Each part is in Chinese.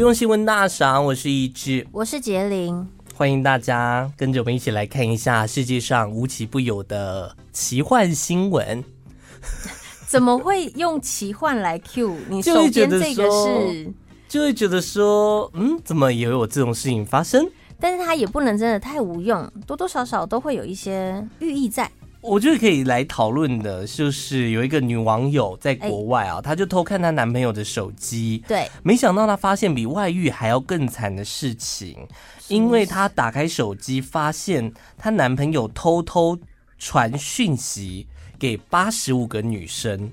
用新闻大赏，我是一志，我是杰林，欢迎大家跟着我们一起来看一下世界上无奇不有的奇幻新闻。怎么会用奇幻来 cue？你手边这个是，就会觉得说，嗯，怎么也有这种事情发生？但是它也不能真的太无用，多多少少都会有一些寓意在。我觉得可以来讨论的，就是有一个女网友在国外啊，她就偷看她男朋友的手机，对，没想到她发现比外遇还要更惨的事情，因为她打开手机，发现她男朋友偷偷传讯息给八十五个女生。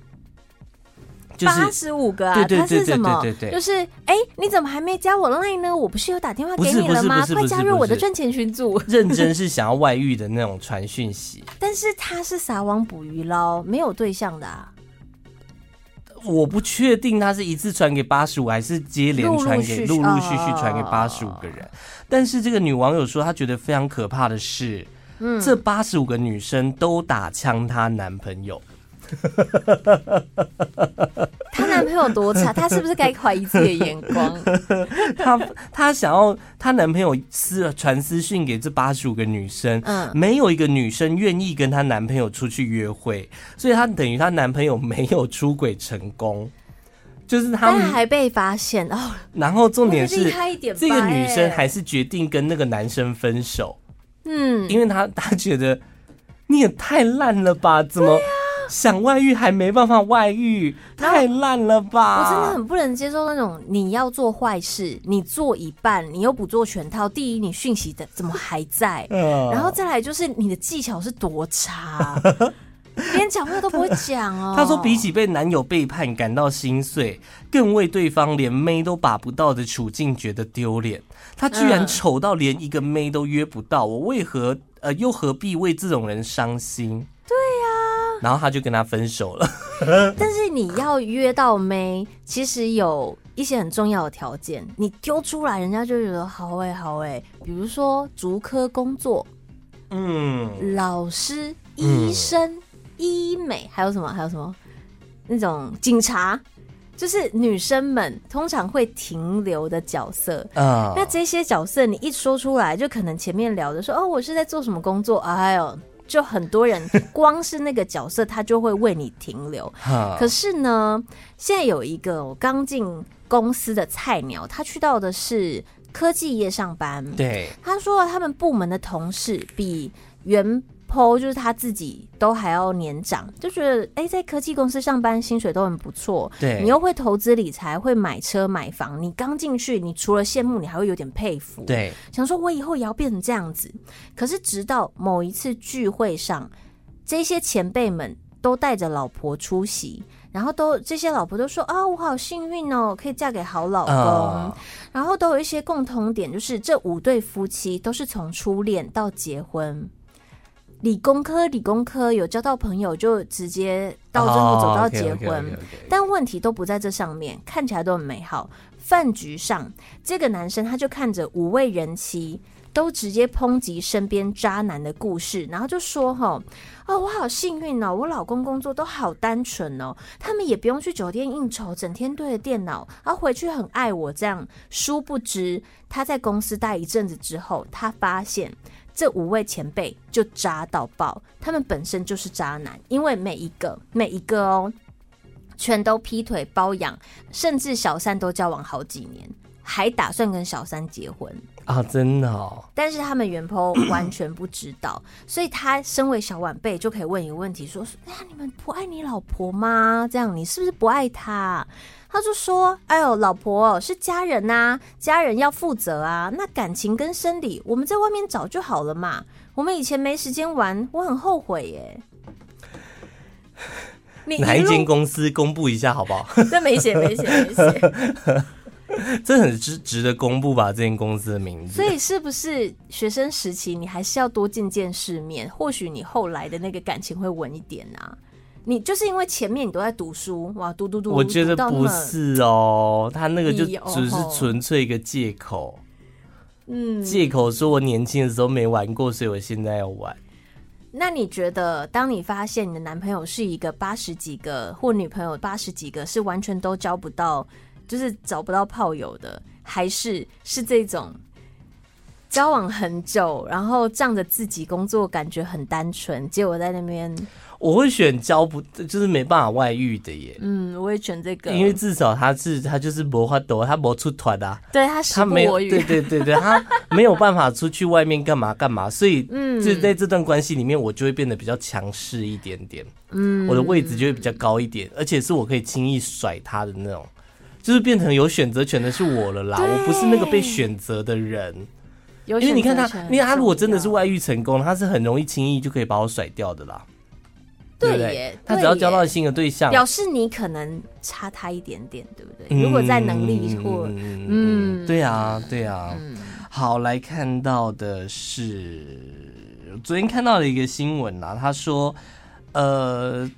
八十五个啊，对对对对对对对，他是什么？就是哎、欸，你怎么还没加我 Line 呢？我不是有打电话给你了吗？快加入我的赚钱群组！认真是想要外遇的那种传讯息，但是他是撒网捕鱼捞，没有对象的啊。我不确定他是一次传给八十五，还是接连传给陆陆续续传给八十五个人。但是这个女网友说，她觉得非常可怕的是，嗯，这八十五个女生都打枪她男朋友。她男朋友多差，她是不是该怀疑自己的眼光？她她想要她男朋友私传私讯给这八十五个女生，嗯，没有一个女生愿意跟她男朋友出去约会，所以她等于她男朋友没有出轨成功，就是他们还被发现哦。然后重点是，这个女生还是决定跟那个男生分手，嗯，因为她她觉得你也太烂了吧，怎么？想外遇还没办法外遇，太烂了吧！我真的很不能接受那种你要做坏事，你做一半，你又不做全套。第一，你讯息的怎么还在？然后再来就是你的技巧是多差，连讲话都不会讲哦。他说，比起被男友背叛感到心碎，更为对方连妹都把不到的处境觉得丢脸。他居然丑到连一个妹都约不到，我为何呃又何必为这种人伤心？然后他就跟他分手了。但是你要约到妹，其实有一些很重要的条件，你丢出来，人家就觉得好哎好哎。比如说，足科工作，嗯，老师、医生、嗯、医美，还有什么？还有什么？那种警察，就是女生们通常会停留的角色啊。那这些角色你一说出来，就可能前面聊的说哦，我是在做什么工作？哎呦。就很多人光是那个角色，他就会为你停留。可是呢，现在有一个我刚进公司的菜鸟，他去到的是科技业上班。对，他说他们部门的同事比原 PO 就是他自己都还要年长，就觉得哎、欸，在科技公司上班薪水都很不错。对，你又会投资理财，会买车买房，你刚进去，你除了羡慕，你还会有点佩服。对，想说我以后也要变成这样子。可是直到某一次聚会上，这些前辈们都带着老婆出席，然后都这些老婆都说啊，我好幸运哦，可以嫁给好老公。Uh. 然后都有一些共同点，就是这五对夫妻都是从初恋到结婚。理工科，理工科有交到朋友，就直接到最后走到结婚，但问题都不在这上面，看起来都很美好。饭局上，这个男生他就看着五位人妻都直接抨击身边渣男的故事，然后就说：“哈，哦，我好幸运哦，我老公工作都好单纯哦，他们也不用去酒店应酬，整天对着电脑，然后回去很爱我这样。”殊不知他在公司待一阵子之后，他发现。这五位前辈就渣到爆，他们本身就是渣男，因为每一个每一个哦，全都劈腿包养，甚至小三都交往好几年，还打算跟小三结婚啊！真的哦。但是他们原 PO 完全不知道，所以他身为小晚辈就可以问一个问题：说，哎呀，你们不爱你老婆吗？这样你是不是不爱她？他就说：“哎呦，老婆是家人呐、啊，家人要负责啊。那感情跟生理，我们在外面找就好了嘛。我们以前没时间玩，我很后悔耶。你哪一间公司公布一下好不好？这没写，没写，没写。这很值值得公布吧？这间公司的名字。所以是不是学生时期你还是要多见见世面？或许你后来的那个感情会稳一点啊。”你就是因为前面你都在读书哇，读读读，我觉得不是哦，他那个就只是纯粹一个借口，嗯，借口说我年轻的时候没玩过，所以我现在要玩。那你觉得，当你发现你的男朋友是一个八十几个，或女朋友八十几个，是完全都交不到，就是找不到炮友的，还是是这种交往很久，然后仗着自己工作感觉很单纯，结果在那边。我会选交不，就是没办法外遇的耶。嗯，我会选这个，因为至少他是他就是没法度，他没出团啊。对他他没有，对对对对，他没有办法出去外面干嘛干嘛，所以 嗯，就在这段关系里面，我就会变得比较强势一点点。嗯，我的位置就会比较高一点，而且是我可以轻易甩他的那种，就是变成有选择权的是我了啦，我不是那个被选择的人。因为你看他，因为他如果真的是外遇成功，他是很容易轻易就可以把我甩掉的啦。对耶，对对，他只要交到新的对象，表示你可能差他一点点，对不对？嗯、如果在能力或嗯，嗯，对啊，对啊。嗯、好，来看到的是昨天看到的一个新闻啊，他说，呃，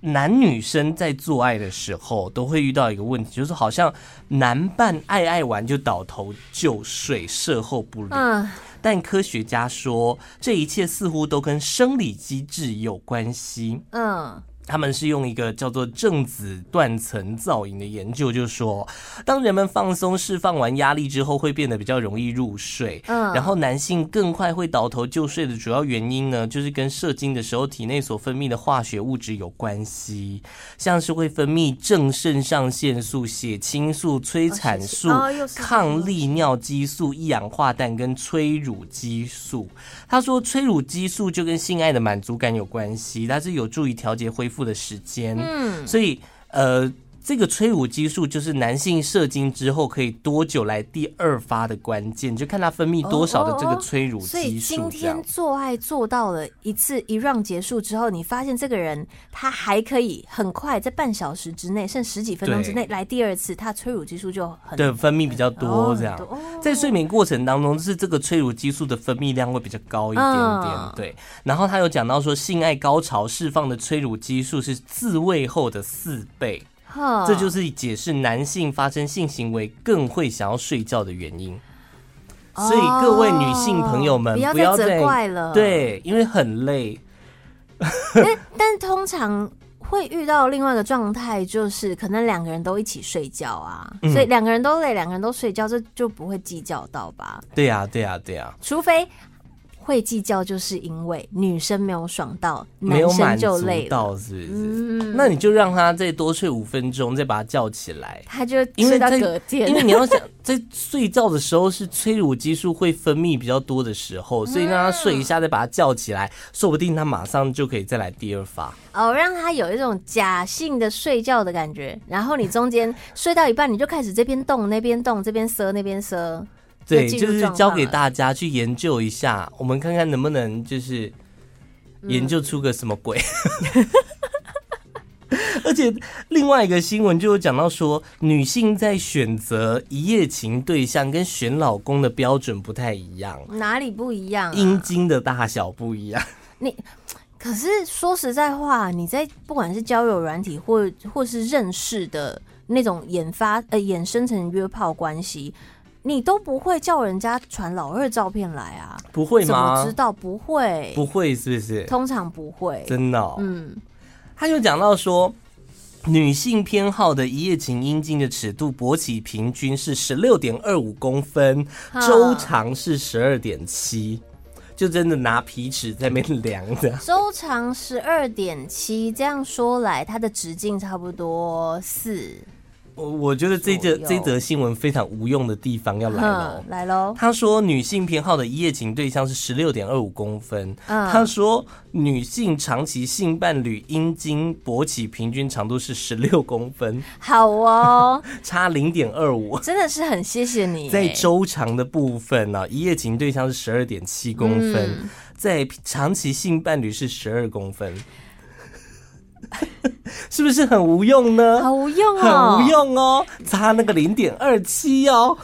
男女生在做爱的时候都会遇到一个问题，就是好像男伴爱爱完就倒头就睡，事后不理。嗯但科学家说，这一切似乎都跟生理机制有关系。嗯。他们是用一个叫做正子断层造影的研究，就是说，当人们放松、释放完压力之后，会变得比较容易入睡。嗯，然后男性更快会倒头就睡的主要原因呢，就是跟射精的时候体内所分泌的化学物质有关系，像是会分泌正肾上腺素、血清素、催产素、抗利尿激素、一氧化氮跟催乳激素。他说，催乳激素就跟性爱的满足感有关系，它是有助于调节恢复的时间，嗯，所以呃，这个催乳激素就是男性射精之后可以多久来第二发的关键，就看他分泌多少的这个催乳激素。所以今天做爱做到了一次一 round 结束之后，你发现这个人他还可以很快在半小时之内，甚至十几分钟之内来第二次，他催乳激素就很对分泌比较多。这样在睡眠过程当中，是这个催乳激素的分泌量会比较高一点点。对，然后他有讲到说，性爱高潮释放的催乳激素是自慰后的四倍。这就是解释男性发生性行为更会想要睡觉的原因。所以各位女性朋友们，不要再责怪了。对，因为很累。但但通常会遇到另外一个状态，就是可能两个人都一起睡觉啊，所以两个人都累，两个人都睡觉，这就不会计较到吧？对呀，对呀，对呀。除非。会计较，就是因为女生没有爽到，男生就累到，是不是？嗯、那你就让他再多睡五分钟，再把他叫起来，他就睡到隔天。因为你要想，在睡觉的时候是催乳激素会分泌比较多的时候，所以让他睡一下，再把他叫起来，说不定他马上就可以再来第二发。哦，让他有一种假性的睡觉的感觉，然后你中间睡到一半，你就开始这边动那边动，这边塞那边塞。对，就是教给大家去研究一下，我们看看能不能就是研究出个什么鬼。嗯、而且另外一个新闻就有讲到说，女性在选择一夜情对象跟选老公的标准不太一样，哪里不一样、啊？阴茎的大小不一样。你可是说实在话，你在不管是交友软体或或是认识的那种研发呃衍生成约炮关系。你都不会叫人家传老二照片来啊？不会吗？怎么知道不会？不会是不是？通常不会，真的、哦。嗯，他就讲到说，女性偏好的一夜情阴茎的尺度，勃起平均是十六点二五公分，周长是十二点七，就真的拿皮尺在那边量的。周长十二点七，这样说来，它的直径差不多四。我我觉得这则这则新闻非常无用的地方要来了，来喽。他说女性偏好的一夜情对象是十六点二五公分。他说女性长期性伴侣阴茎勃起平均长度是十六公分。好哦，差零点二五，真的是很谢谢你。在周长的部分呢，一夜情对象是十二点七公分，在长期性伴侣是十二公分。是不是很无用呢？好无用哦，很无用哦，差那个零点二七哦。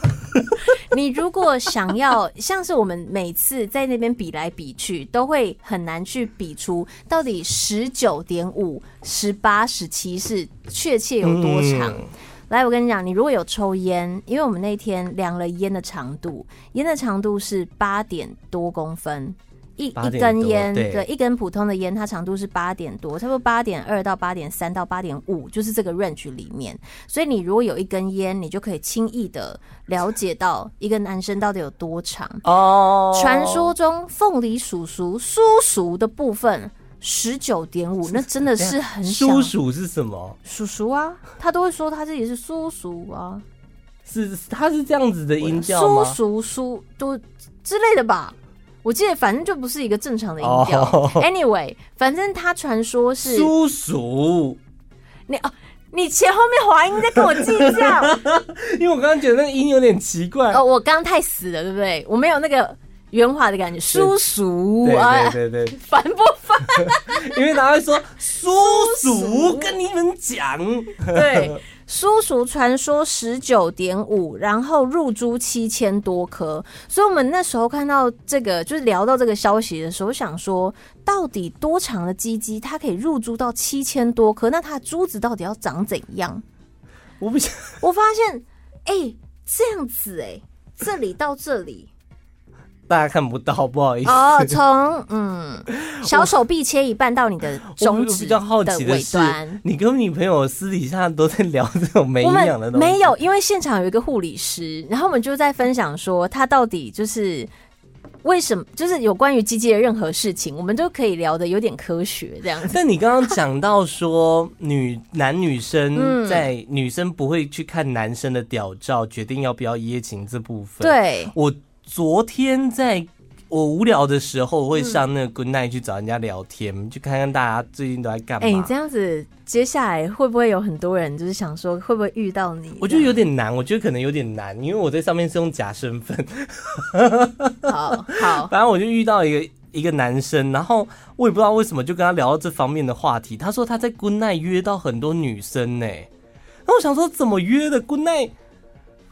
你如果想要像是我们每次在那边比来比去，都会很难去比出到底十九点五、十八、十七是确切有多长。嗯、来，我跟你讲，你如果有抽烟，因为我们那天量了烟的长度，烟的长度是八点多公分。一一根烟，对，对，一根普通的烟，它长度是八点多，差不多八点二到八点三到八点五，就是这个 range 里面。所以你如果有一根烟，你就可以轻易的了解到一个男生到底有多长。哦，传说中凤梨叔叔叔叔的部分十九点五，那真的是很。叔叔是什么？叔叔啊，他都会说他自己是叔叔啊，是他是这样子的音调吗？叔叔叔都之类的吧。我记得反正就不是一个正常的音调。Oh. Anyway，反正他传说是叔叔。你哦，你前后面滑音在跟我计较，因为我刚刚觉得那个音有点奇怪。哦，我刚刚太死了，对不对？我没有那个圆滑的感觉。叔叔，对对对对，烦不烦？因为他会说 叔叔跟你们讲，对。叔叔传说十九点五，然后入珠七千多颗，所以我们那时候看到这个，就是聊到这个消息的时候，想说到底多长的鸡鸡它可以入珠到七千多颗？那它的珠子到底要长怎样？我不想，我发现，哎、欸，这样子、欸，哎，这里到这里。大家看不到，不好意思。哦，从嗯小手臂切一半到你的中指的尾端。我比较好奇的是，你跟女朋友私底下都在聊这种没营养的东西？没有，因为现场有一个护理师，然后我们就在分享说，他到底就是为什么，就是有关于鸡鸡的任何事情，我们都可以聊的有点科学这样子。但你刚刚讲到说，女男女生在女生不会去看男生的屌照，决定要不要一夜情这部分，对我。昨天在我无聊的时候，会上那个 Good Night 去找人家聊天，嗯，去看看大家最近都在干嘛。哎、欸，你这样子，接下来会不会有很多人就是想说，会不会遇到你？我觉得有点难，我觉得可能有点难，因为我在上面是用假身份。好好，反正我就遇到一个一个男生，然后我也不知道为什么就跟他聊到这方面的话题。他说他在 Good Night 约到很多女生呢，那我想说怎么约的 Good Night？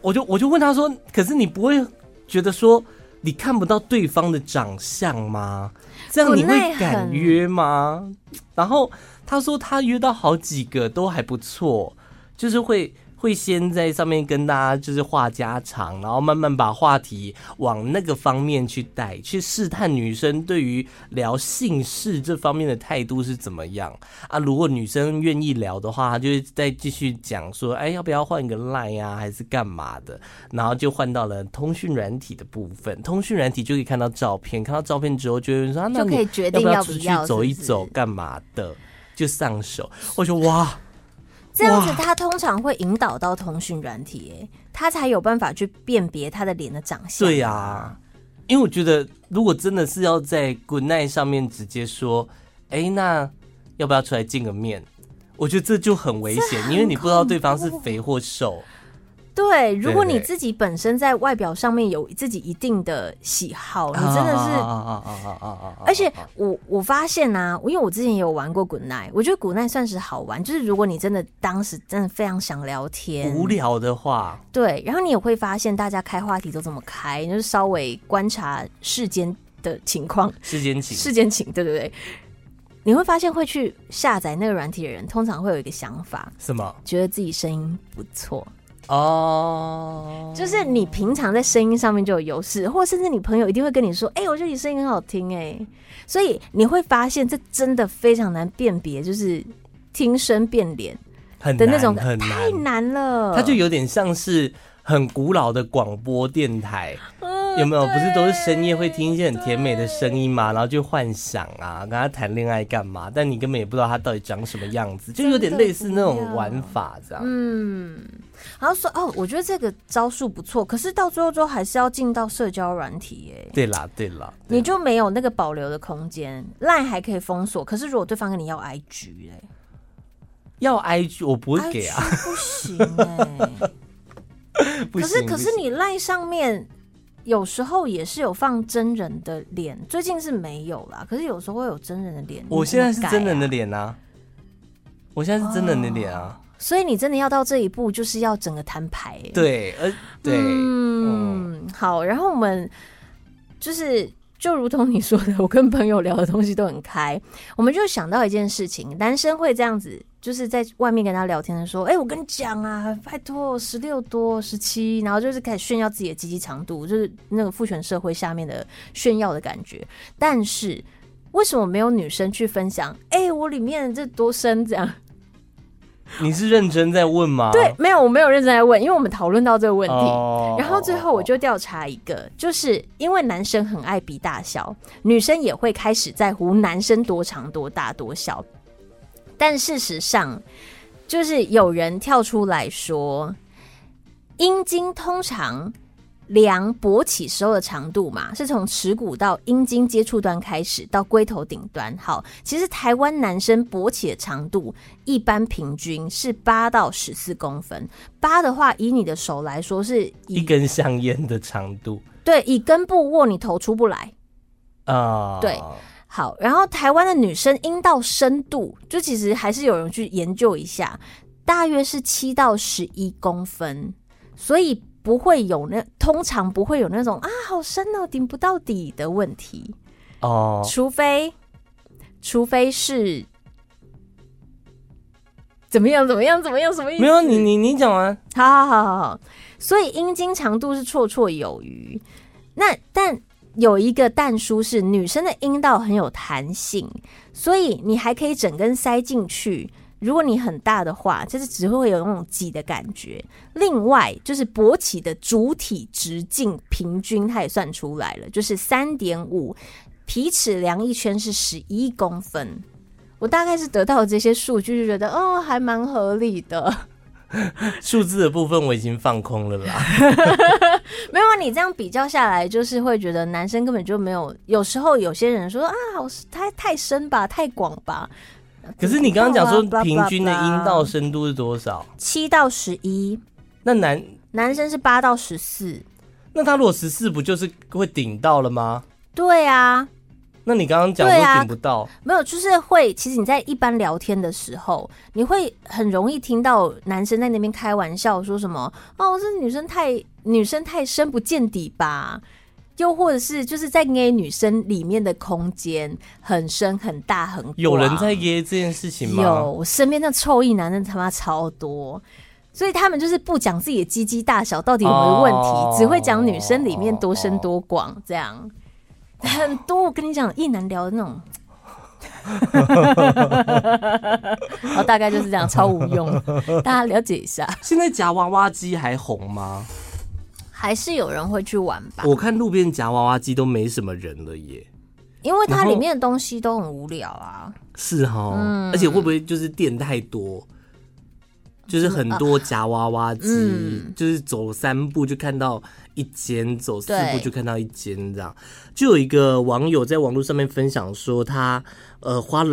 我就我就问他说，可是你不会？觉得说你看不到对方的长相吗？这样你会敢约吗？然后他说他约到好几个都还不错，就是会。会先在上面跟大家就是话家常，然后慢慢把话题往那个方面去带，去试探女生对于聊性事这方面的态度是怎么样啊。如果女生愿意聊的话，她就会再继续讲说，哎，要不要换一个 line 啊，还是干嘛的？然后就换到了通讯软体的部分，通讯软体就可以看到照片，看到照片之后就会说，啊，那你要不要出去走一走，干嘛的？就上手。我说哇。这样子，他通常会引导到通讯软体，哎，他才有办法去辨别他的脸的长相。对呀、啊，因为我觉得，如果真的是要在 Good Night 上面直接说，哎，那要不要出来见个面？我觉得这就很危险，因为你不知道对方是肥或瘦。对，如果你自己本身在外表上面有自己一定的喜好，你真的是，而且我我发现呢、啊，因为我之前也有玩过 Good Night，我觉得 Good Night 算是好玩，就是如果你真的当时真的非常想聊天，无聊的话，对，然后你也会发现大家开话题都这么开，就是稍微观察世间的情况，世间情，世间情，对对对，你会发现会去下载那个软体的人，通常会有一个想法，什么？觉得自己声音不错。哦、oh，就是你平常在声音上面就有优势，或甚至你朋友一定会跟你说：“哎、欸，我觉得你声音很好听。”哎，所以你会发现这真的非常难辨别，就是听声辨脸的那种，很难，太难了。它就有点像是很古老的广播电台。有没有？不是都是深夜会听一些很甜美的声音嘛？然后就幻想啊，跟他谈恋爱干嘛？但你根本也不知道他到底长什么样子，就有点类似那种玩法这样。嗯，然后说哦，我觉得这个招数不错，可是到最后之后还是要进到社交软体哎。对啦，对啦，你就没有那个保留的空间。Line 还可以封锁，可是如果对方跟你要 IG 哎，要 IG 我不会给啊，不行 哎。可是可是你 Line 上面。有时候也是有放真人的脸，最近是没有啦。可是有时候会有真人的脸。我现在是真人的脸啊！我现在是真人的脸啊！所以你真的要到这一步，就是要整个摊牌。对，呃，对，嗯，好。然后我们就是就如同你说的，我跟朋友聊的东西都很开，我们就想到一件事情，男生会这样子，就是在外面跟他聊天的时候，哎、我跟你讲啊，拜托，十六多、十七，然后就是开始炫耀自己的鸡鸡长度，就是那个父权社会下面的炫耀的感觉。但是为什么没有女生去分享？哎、我里面这多深这样？你是认真在问吗？对，没有，我没有认真在问，因为我们讨论到这个问题，oh, 然后最后我就调查一个，就是因为男生很爱比大小，女生也会开始在乎男生多长、多大、多小，但事实上，就是有人跳出来说，阴茎通常。量勃起时候的长度嘛，是从耻骨到阴茎接触端开始，到龟头顶端。好，其实台湾男生勃起的长度一般平均是八到十四公分。八的话，以你的手来说是一根香烟的长度。对，以根部握，你头出不来啊。Uh... 对，好。然后台湾的女生阴道深度，就其实还是有人去研究一下，大约是七到十一公分，所以。不会有那，通常不会有那种啊，好深哦，顶不到底的问题哦。Oh. 除非，除非是怎么样，怎么样，怎么样，什么意思？没有你，你你讲完。好好好好好。所以阴茎长度是绰绰有余。那但有一个但书是，女生的阴道很有弹性，所以你还可以整根塞进去。如果你很大的话，就是只会有那种挤的感觉。另外，就是勃起的主体直径平均，它也算出来了，就是三点五，皮尺量一圈是十一公分。我大概是得到这些数据，就觉得哦，还蛮合理的。数字的部分我已经放空了啦。没有啊，你这样比较下来，就是会觉得男生根本就没有。有时候有些人说啊，好太太深吧，太广吧。可是你刚刚讲说平均的阴道深度是多少？七到十一。那男男生是八到十四。那他如果十四，不就是会顶到了吗？对啊。那你刚刚讲说顶不到，没有，就是会。其实你在一般聊天的时候，你会很容易听到男生在那边开玩笑，说什么哦，这女生太女生太深不见底吧。又或者是就是在捏女生里面的空间很深很大很广，有人在捏这件事情吗？有，我身边那臭意男人他妈超多，所以他们就是不讲自己的鸡鸡大小到底有没有问题，哦、只会讲女生里面多深多广这样，哦、很多。我跟你讲，一男聊的那种，然 后大概就是这样，超无用，大家了解一下。现在夹娃娃机还红吗？还是有人会去玩吧？我看路边夹娃娃机都没什么人了耶，因为它里面的东西都很无聊啊。是哈、嗯，而且会不会就是店太多？就是很多夹娃娃机、嗯，就是走三步就看到一间，走四步就看到一间，这样。就有一个网友在网络上面分享说他，他呃花了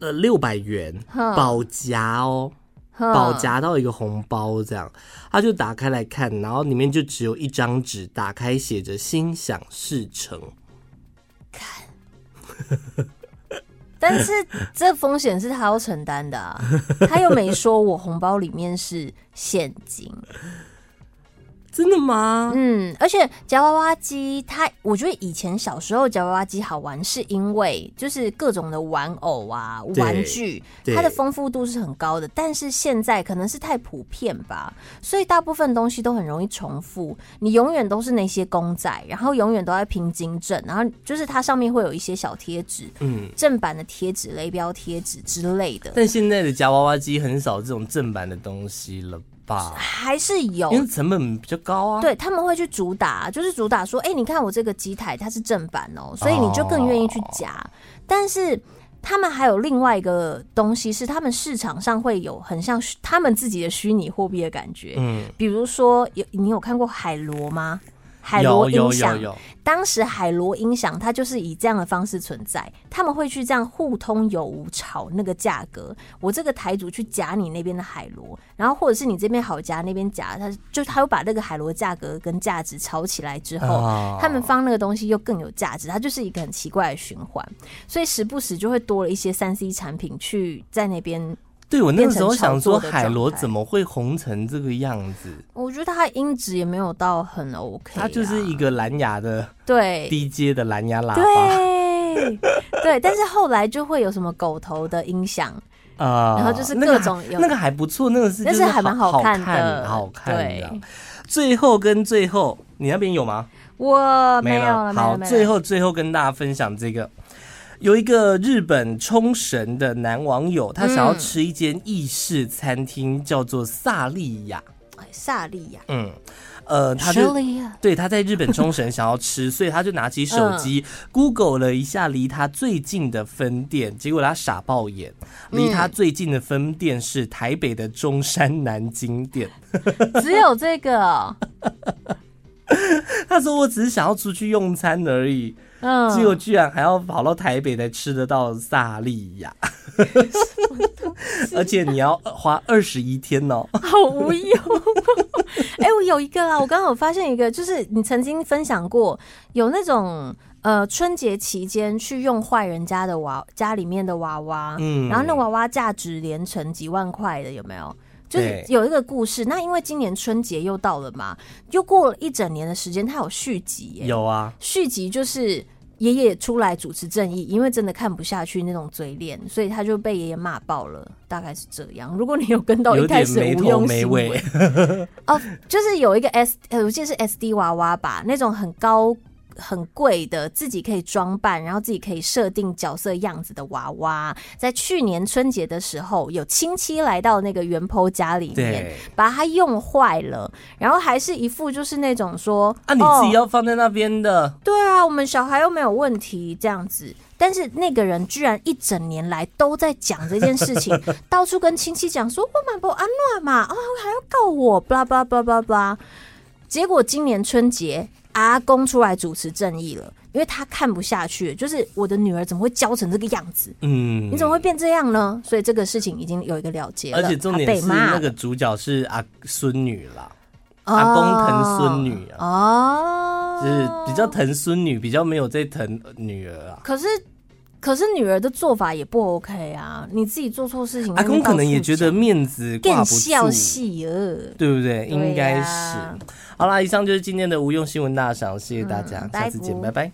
呃六百元保夹哦。保夹到一个红包，这样他就打开来看，然后里面就只有一张纸，打开写着“心想事成”。看，但是这风险是他要承担的啊，他又没说我红包里面是现金。真的吗？嗯，而且夹娃娃机，它我觉得以前小时候夹娃娃机好玩，是因为就是各种的玩偶啊、玩具，它的丰富度是很高的。但是现在可能是太普遍吧，所以大部分东西都很容易重复。你永远都是那些公仔，然后永远都在拼金正，然后就是它上面会有一些小贴纸，嗯，正版的贴纸、雷标贴纸之类的。但现在的夹娃娃机很少这种正版的东西了。还是有，因为成本比较高啊。对，他们会去主打，就是主打说，哎、欸，你看我这个机台它是正版哦，所以你就更愿意去夹。Oh. 但是他们还有另外一个东西，是他们市场上会有很像他们自己的虚拟货币的感觉。嗯，比如说有你有看过海螺吗？海螺音响，当时海螺音响它就是以这样的方式存在，他们会去这样互通有无炒那个价格。我这个台主去夹你那边的海螺，然后或者是你这边好夹那边夹，他就他又把那个海螺价格跟价值炒起来之后，他们放那个东西又更有价值，它就是一个很奇怪的循环。所以时不时就会多了一些三 C 产品去在那边对，我那个时候想说，海螺怎么会红成这个样子？我觉得它音质也没有到很 OK，啊，它就是一个蓝牙的，对，低阶的蓝牙喇叭，对，对。但是后来就会有什么狗头的音响啊，呃、然后就是各种有，那个、那个还不错，那个是但是还蛮好看的，好看的。最后跟最后，你那边有吗？我没有了。好，最后最后跟大家分享这个。有一个日本冲绳的男网友，他想要吃一间意式餐厅，叫做萨利亚。萨利亚，嗯，呃，他就对他在日本冲绳想要吃，所以他就拿起手机 Google 了一下离他最近的分店，结果他傻爆眼，离他最近的分店是台北的中山南京店，只有这个。他说：“我只是想要出去用餐而已。”嗯，结果居然还要跑到台北才吃得到萨莉亚，而且你要花二十一天哦，好无忧。哎，我有一个啦，我刚刚有发现一个，就是你曾经分享过有那种呃春节期间去用坏人家的娃家里面的娃娃，嗯，然后那娃娃价值连城几万块的，有没有？就是有一个故事，那因为今年春节又到了嘛，又过了一整年的时间，它有续集耶，有啊，续集就是爷爷出来主持正义，因为真的看不下去那种嘴脸，所以他就被爷爷骂爆了，大概是这样。如果你有跟到一开始无用新闻 哦，就是有一个 S，呃，我记得是 SD 娃娃吧，那种很高。很贵的，自己可以装扮，然后自己可以设定角色样子的娃娃，在去年春节的时候，有亲戚来到那个原 po 家里面，把它用坏了，然后还是一副就是那种说啊，你自己要放在那边的。哦，对啊，我们小孩又没有问题这样子，但是那个人居然一整年来都在讲这件事情，到处跟亲戚讲说我买不安乐嘛，啊、哦、还要告我，巴拉巴拉巴拉巴拉，结果今年春节。阿公出来主持正义了，因为他看不下去，就是我的女儿怎么会教成这个样子？嗯，你怎么会变这样呢？所以这个事情已经有一个了结了。而且重点是那个主角是阿孙女啦，阿公疼孙女啊，哦，就是比较疼孙女，比较没有在疼女儿啊。可是。可是女儿的做法也不 OK 啊！你自己做错事情，阿公可能也觉得面子挂不住，笑戏对不对？应该是。好啦，以上就是今天的无用新闻大赏，谢谢大家，下次见，拜拜。